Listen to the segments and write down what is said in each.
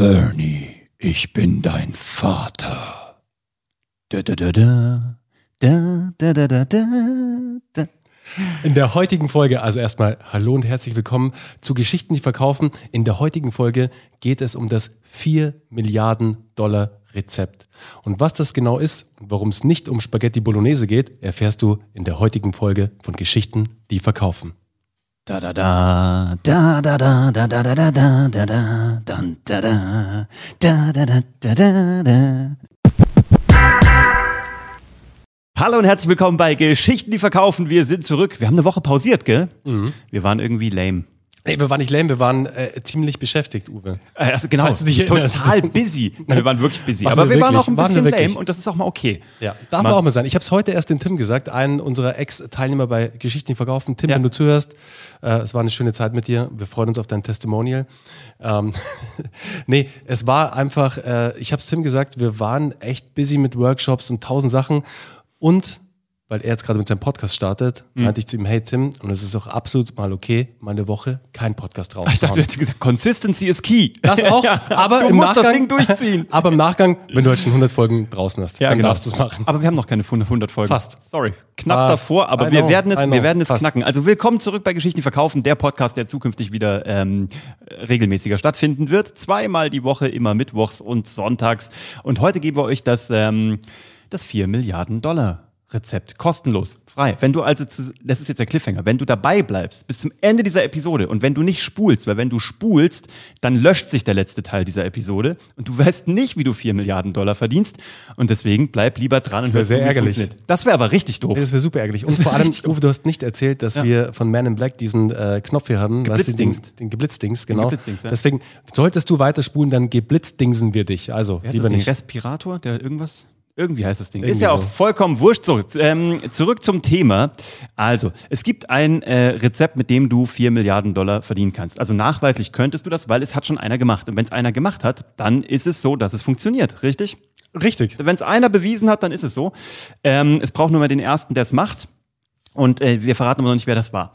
Bernie, ich bin dein Vater. Da, da, da, da. Da, da, da, da, da. In der heutigen Folge, also erstmal hallo und herzlich willkommen zu Geschichten, die verkaufen. In der heutigen Folge geht es um das 4 Milliarden Dollar Rezept. Und was das genau ist und warum es nicht um Spaghetti Bolognese geht, erfährst du in der heutigen Folge von Geschichten, die verkaufen. Da da da da da da da da da da da da da dann da da da da da da da da Hallo und herzlich willkommen bei Geschichten, die verkaufen. Wir sind zurück. Wir haben eine Woche pausiert, gell? Wir waren irgendwie lame. Nee, wir waren nicht lame, wir waren äh, ziemlich beschäftigt, Uwe. Äh, Also genau, Falls du dich total busy. Nein, wir waren wirklich busy. Waren Aber wir wir waren wirklich? auch ein bisschen wirklich? lame und das ist auch mal okay. Ja, darf Man- auch mal sein. Ich habe es heute erst den Tim gesagt, einen unserer Ex-Teilnehmer bei Geschichten, die verkaufen. Tim, Ja. wenn du zuhörst, äh, es war eine schöne Zeit mit dir. Wir freuen uns auf dein Testimonial. Ähm, nee, es war einfach, äh, ich habe es Tim gesagt, wir waren echt busy mit Workshops und tausend Sachen. Und weil er jetzt gerade mit seinem Podcast startet, Hm. meinte ich zu ihm, hey Tim, und es ist auch absolut mal okay, mal eine Woche kein Podcast drauf. Ich dachte, du hättest gesagt, Consistency is key. Das auch, aber du im Nachgang, das Ding durchziehen. Aber im Nachgang, wenn du halt schon 100 Folgen draußen hast, dann darfst du es machen. genau. Aber wir haben noch keine 100 Folgen. Fast. Sorry. Knapp Fast. davor, aber I wir know, werden es, know. wir werden es Fast. knacken. Also willkommen zurück bei Geschichten verkaufen, der Podcast, der zukünftig wieder ähm, regelmäßiger stattfinden wird. Zweimal die Woche, immer mittwochs und sonntags. Und heute geben wir euch das, ähm, das 4 Milliarden Dollar. Rezept, kostenlos, frei. Wenn du also, zu, das ist jetzt der Cliffhanger, wenn du dabei bleibst bis zum Ende dieser Episode und wenn du nicht spulst, weil wenn du spulst, dann löscht sich der letzte Teil dieser Episode und du weißt nicht, wie du 4 Milliarden Dollar verdienst und deswegen bleib lieber dran und wär hör sehr ärgerlich. Das wäre aber richtig doof. Das wäre super ärgerlich. Und vor allem. Uwe, du hast nicht erzählt, dass wir von Man in Black diesen äh, Knopf hier haben. du, Den, den Geblitzdings, genau. Geblitzdings, ja. Deswegen, solltest du weiterspulen, dann geblitzdingsen wir dich. Also, heißt lieber das nicht. Respirator, der irgendwas? Irgendwie heißt das Ding. Irgendwie ist ja auch so. vollkommen wurscht. So, ähm, zurück zum Thema. Also, es gibt ein äh, Rezept, mit dem du 4 Milliarden Dollar verdienen kannst. Also nachweislich könntest du das, weil es hat schon einer gemacht. Und wenn es einer gemacht hat, dann ist es so, dass es funktioniert. Richtig? Richtig. Wenn es einer bewiesen hat, dann ist es so. Ähm, es braucht nur mal den ersten, der es macht. Und äh, wir verraten aber noch nicht, wer das war.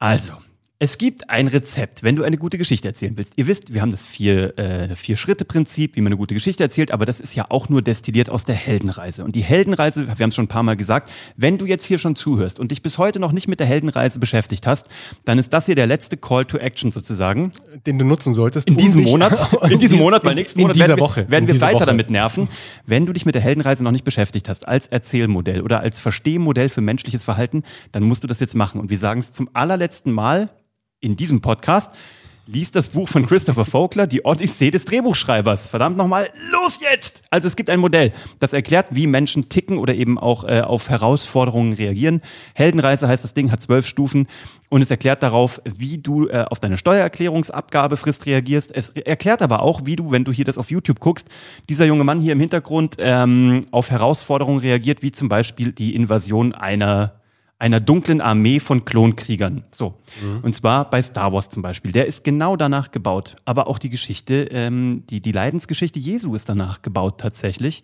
Also, es gibt ein Rezept, wenn du eine gute Geschichte erzählen willst. Ihr wisst, wir haben das vier, äh, Vier-Schritte-Prinzip, wie man eine gute Geschichte erzählt, aber das ist ja auch nur destilliert aus der Heldenreise. Und die Heldenreise, wir haben es schon ein paar Mal gesagt, wenn du jetzt hier schon zuhörst und dich bis heute noch nicht mit der Heldenreise beschäftigt hast, dann ist das hier der letzte Call to Action sozusagen. Den du nutzen solltest. In diesem Monat, in diesem Monat, weil nächsten in Monat dieser werden wir, Woche. werden in wir weiter Woche. damit nerven. Wenn du dich mit der Heldenreise noch nicht beschäftigt hast, als Erzählmodell oder als Verstehmodell für menschliches Verhalten, dann musst du das jetzt machen. Und wir sagen es zum allerletzten Mal in diesem Podcast. Lies das Buch von Christopher Vogler, Die Odyssee des Drehbuchschreibers. Verdammt nochmal, los jetzt! Also es gibt ein Modell, das erklärt, wie Menschen ticken oder eben auch äh, auf Herausforderungen reagieren. Heldenreise heißt das Ding, hat zwölf Stufen und es erklärt darauf, wie du äh, auf deine Steuererklärungsabgabefrist reagierst. Es erklärt aber auch, wie du, wenn du hier das auf YouTube guckst, dieser junge Mann hier im Hintergrund ähm, auf Herausforderungen reagiert, wie zum Beispiel die Invasion einer einer dunklen Armee von Klonkriegern. So. Und zwar bei Star Wars zum Beispiel. Der ist genau danach gebaut. Aber auch die Geschichte, ähm, die, die Leidensgeschichte Jesu ist danach gebaut tatsächlich.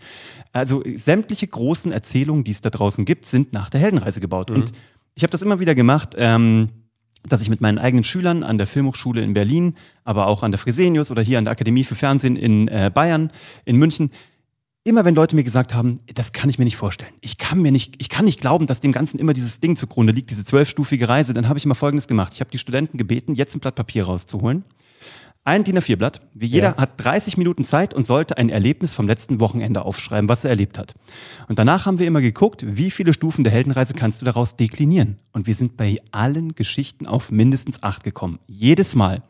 Also sämtliche großen Erzählungen, die es da draußen gibt, sind nach der Heldenreise gebaut. Und ich habe das immer wieder gemacht. Ähm, dass ich mit meinen eigenen Schülern an der Filmhochschule in Berlin, aber auch an der Fresenius oder hier an der Akademie für Fernsehen in äh, Bayern, in München, immer wenn Leute mir gesagt haben, das kann ich mir nicht vorstellen. Ich kann mir nicht, ich kann nicht glauben, dass dem Ganzen immer dieses Ding zugrunde liegt, diese zwölfstufige Reise, dann habe ich immer Folgendes gemacht. Ich habe die Studenten gebeten, jetzt ein Blatt Papier rauszuholen. Ein DIN A4-Blatt. Wie jeder Ja. hat 30 Minuten Zeit und sollte ein Erlebnis vom letzten Wochenende aufschreiben, was er erlebt hat. Und danach haben wir immer geguckt, wie viele Stufen der Heldenreise kannst du daraus deklinieren. Und wir sind bei allen Geschichten auf mindestens acht gekommen. Jedes Mal.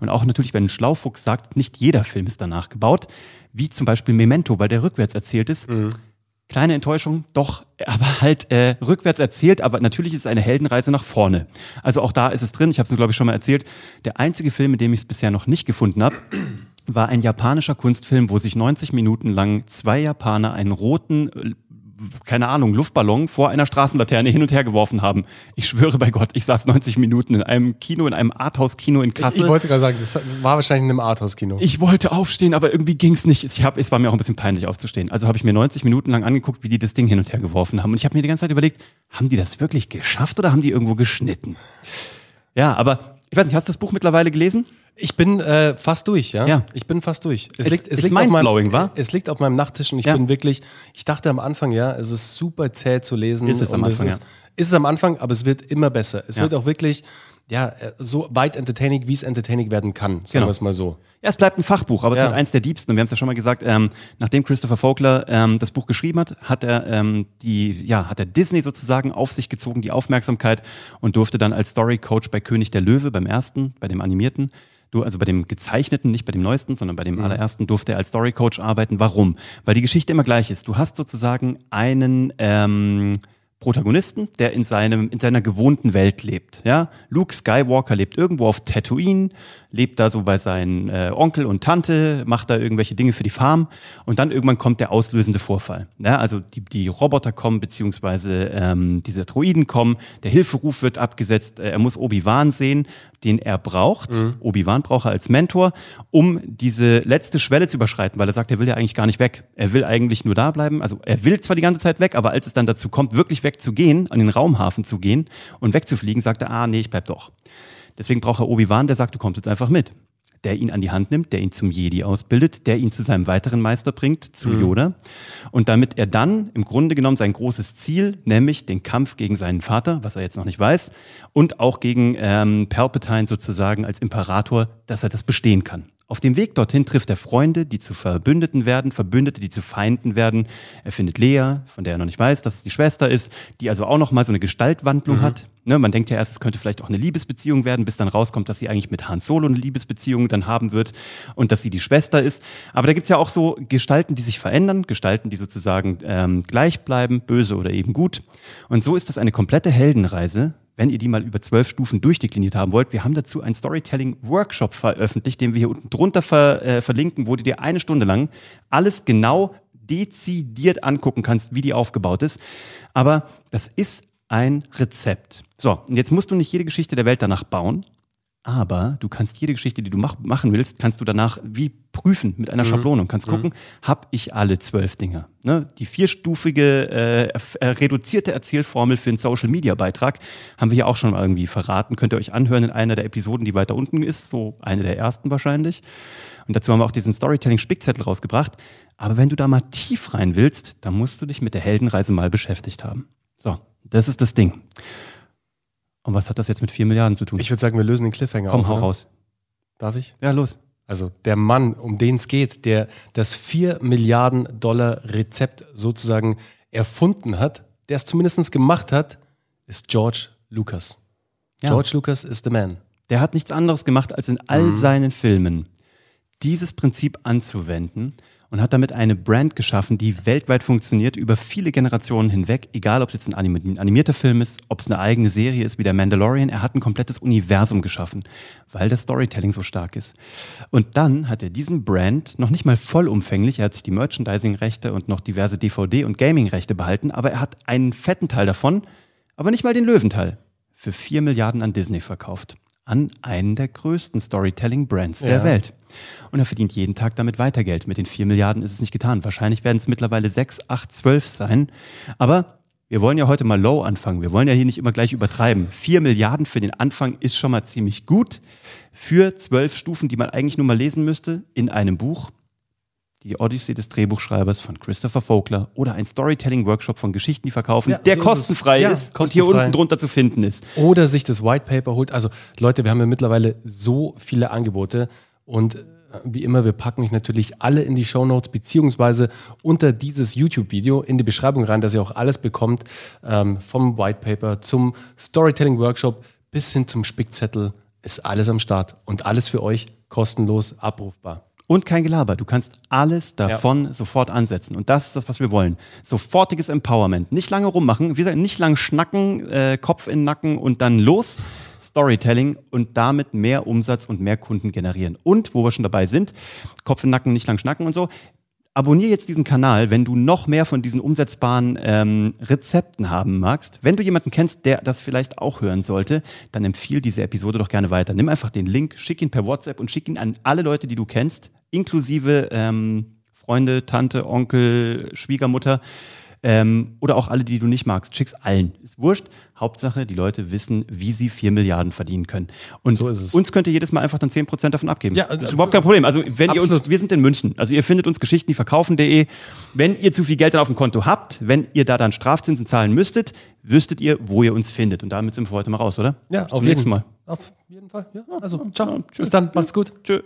Und auch natürlich, wenn ein Schlaufuchs sagt, nicht jeder Film ist danach gebaut, wie zum Beispiel Memento, weil der rückwärts erzählt ist. Kleine Enttäuschung, doch, aber halt äh, rückwärts erzählt, aber natürlich ist es eine Heldenreise nach vorne. Also auch da ist es drin, ich habe es, glaube ich, schon mal erzählt. Der einzige Film, in dem ich es bisher noch nicht gefunden habe, war ein japanischer Kunstfilm, wo sich 90 Minuten lang zwei Japaner einen roten, äh, keine Ahnung, Luftballon vor einer Straßenlaterne hin und her geworfen haben. Ich schwöre bei Gott, ich saß 90 Minuten in einem Kino, in einem Arthouse-Kino in Ich, Kassel. ich wollte gerade sagen, das war wahrscheinlich in einem Arthouse-Kino. Ich wollte aufstehen, aber irgendwie ging's nicht. Ich hab, es war mir auch ein bisschen peinlich aufzustehen. Also habe ich mir 90 Minuten lang angeguckt, wie die das Ding hin und her geworfen haben. Und ich habe mir die ganze Zeit überlegt, haben die das wirklich geschafft oder haben die irgendwo geschnitten? Ja, aber ich weiß nicht, hast du das Buch mittlerweile gelesen? Ich bin äh, fast durch, ja? Ja. Ich bin fast durch. Es- liegt, ist liegt auf meinem, wa? Es liegt auf meinem Nachttisch und ich Ja. bin wirklich, ich dachte am Anfang, ja, es ist super zäh zu lesen. Ist es am Anfang, ist, ist es am Anfang, aber es wird immer besser. Es Ja. wird auch wirklich, ja, äh, so weit entertaining, wie es entertaining werden kann, sagen Genau. wir es mal so. Ja, es bleibt ein Fachbuch, aber es Ja. wird eins der diebsten. Und wir haben es ja schon mal gesagt, ähm, nachdem Christopher Vogler ähm, das Buch geschrieben hat, hat er ähm, die, ja, hat er Disney sozusagen auf sich gezogen, die Aufmerksamkeit und durfte dann als Story Coach bei König der Löwe, beim ersten, bei dem animierten, du, also bei dem gezeichneten, nicht bei dem neuesten, sondern bei dem Mhm. allerersten, durfte er als Story Coach arbeiten. Warum? Weil die Geschichte immer gleich ist. Du hast sozusagen einen ähm, Protagonisten, der in seinem in seiner gewohnten Welt lebt. Ja, Luke Skywalker lebt irgendwo auf Tatooine, lebt da so bei seinen äh, Onkel und Tante, macht da irgendwelche Dinge für die Farm und dann irgendwann kommt der auslösende Vorfall. Ja, also die, die Roboter kommen beziehungsweise ähm, diese Droiden kommen, der Hilferuf wird abgesetzt, äh, er muss Obi-Wan sehen, den er braucht. Obi-Wan braucht er als Mentor, um diese letzte Schwelle zu überschreiten, weil er sagt, er will ja eigentlich gar nicht weg. Er will eigentlich nur da bleiben. Also er will zwar die ganze Zeit weg, aber als es dann dazu kommt, wirklich wegzugehen, an den Raumhafen zu gehen und wegzufliegen, sagt er, ah nee, ich bleib doch. Deswegen braucht er Obi-Wan, der sagt, du kommst jetzt einfach mit. Der ihn an die Hand nimmt, der ihn zum Jedi ausbildet, der ihn zu seinem weiteren Meister bringt, zu Yoda. Und damit er dann im Grunde genommen sein großes Ziel, nämlich den Kampf gegen seinen Vater, was er jetzt noch nicht weiß, und auch gegen ähm, Palpatine sozusagen als Imperator, dass er das bestehen kann. Auf dem Weg dorthin trifft er Freunde, die zu Verbündeten werden, Verbündete, die zu Feinden werden. Er findet Lea, von der er noch nicht weiß, dass es die Schwester ist, die also auch noch mal so eine Gestaltwandlung hat. Ne, man denkt ja erst, es könnte vielleicht auch eine Liebesbeziehung werden, bis dann rauskommt, dass sie eigentlich mit Han Solo eine Liebesbeziehung dann haben wird und dass sie die Schwester ist. Aber da gibt's ja auch so Gestalten, die sich verändern, Gestalten, die sozusagen ähm, gleich bleiben, böse oder eben gut. Und so ist das eine komplette Heldenreise, wenn ihr die mal über zwölf Stufen durchdekliniert haben wollt, wir haben dazu einen Storytelling-Workshop veröffentlicht, den wir hier unten drunter ver, äh, verlinken, wo du dir eine Stunde lang alles genau dezidiert angucken kannst, wie die aufgebaut ist. Aber das ist ein Rezept. So, und jetzt musst du nicht jede Geschichte der Welt danach bauen, aber du kannst jede Geschichte, die du mach, machen willst, kannst du danach wie prüfen mit einer Schablone und kannst gucken, habe ich alle zwölf Dinge. Ne? Die vierstufige äh, äh, reduzierte Erzählformel für einen Social-Media-Beitrag haben wir ja auch schon mal irgendwie verraten. Könnt ihr euch anhören in einer der Episoden, die weiter unten ist, so eine der ersten wahrscheinlich. Und dazu haben wir auch diesen Storytelling-Spickzettel rausgebracht. Aber wenn du da mal tief rein willst, dann musst du dich mit der Heldenreise mal beschäftigt haben. So, das ist das Ding. Und was hat das jetzt mit 4 Milliarden zu tun? Ich würde sagen, wir lösen den Cliffhanger Komm, auf. hau oder? raus. Darf ich? Ja, los. Also der Mann, um den es geht, der das 4 Milliarden Dollar Rezept sozusagen erfunden hat, der es zumindest gemacht hat, ist George Lucas. Ja. George Lucas ist the man. Der hat nichts anderes gemacht, als in all seinen Filmen dieses Prinzip anzuwenden und hat damit eine Brand geschaffen, die weltweit funktioniert, über viele Generationen hinweg, egal ob es jetzt ein anim- ein animierter Film ist, ob es eine eigene Serie ist wie der Mandalorian, er hat ein komplettes Universum geschaffen, weil das Storytelling so stark ist. Und dann hat er diesen Brand noch nicht mal vollumfänglich, er hat sich die Merchandising-Rechte und noch diverse DVD- und Gaming-Rechte behalten, aber er hat einen fetten Teil davon, aber nicht mal den Löwenteil, für 4 Milliarden an Disney verkauft. An einen der größten Storytelling-Brands der Ja. Welt. Und er verdient jeden Tag damit weiter Geld. Mit den 4 Milliarden ist es nicht getan. Wahrscheinlich werden es mittlerweile 6, 8, 12 sein. Aber wir wollen ja heute mal low anfangen. Wir wollen ja hier nicht immer gleich übertreiben. 4 Milliarden für den Anfang ist schon mal ziemlich gut. Für zwölf Stufen, die man eigentlich nur mal lesen müsste, in einem Buch. Die Odyssee des Drehbuchschreibers von Christopher Vogler oder ein Storytelling-Workshop von Geschichten, die verkaufen, Ja, der so ist kostenfrei Ja, ist und hier kostenfrei. unten drunter zu finden ist. Oder sich das White Paper holt. Also Leute, wir haben ja mittlerweile so viele Angebote und äh, wie immer, wir packen euch natürlich alle in die Show Notes beziehungsweise unter dieses YouTube-Video in die Beschreibung rein, dass ihr auch alles bekommt, ähm, vom White Paper zum Storytelling Workshop bis hin zum Spickzettel ist alles am Start und alles für euch kostenlos abrufbar. Und kein Gelaber. Du kannst alles davon sofort ansetzen. Und das ist das, was wir wollen. Sofortiges Empowerment. Nicht lange rummachen. Wie gesagt, nicht lang schnacken, äh, Kopf in den Nacken und dann los. Storytelling und damit mehr Umsatz und mehr Kunden generieren. Und, wo wir schon dabei sind, Kopf in den Nacken, nicht lang schnacken und so. Abonnier jetzt diesen Kanal, wenn du noch mehr von diesen umsetzbaren ähm, Rezepten haben magst. Wenn du jemanden kennst, der das vielleicht auch hören sollte, dann empfiehl diese Episode doch gerne weiter. Nimm einfach den Link, schick ihn per WhatsApp und schick ihn an alle Leute, die du kennst, inklusive ähm, Freunde, Tante, Onkel, Schwiegermutter. Ähm, oder auch alle, die du nicht magst. Schick's allen. Ist wurscht. Hauptsache, die Leute wissen, wie sie 4 Milliarden verdienen können. Und So uns könnt ihr jedes Mal einfach dann 10% davon abgeben. Ja, das ist äh, überhaupt kein Problem. Also, wenn ihr uns, absolut. wir sind in München. Also, ihr findet uns Geschichten, die verkaufen.de. Wenn ihr zu viel Geld dann auf dem Konto habt, wenn ihr da dann Strafzinsen zahlen müsstet, wüsstet ihr, wo ihr uns findet. Und damit sind wir heute mal raus, oder? Ja, Bis auf jeden Mal. Auf jeden Fall. Ja. Also, ciao. Ja. Bis dann. Macht's gut. Tschö.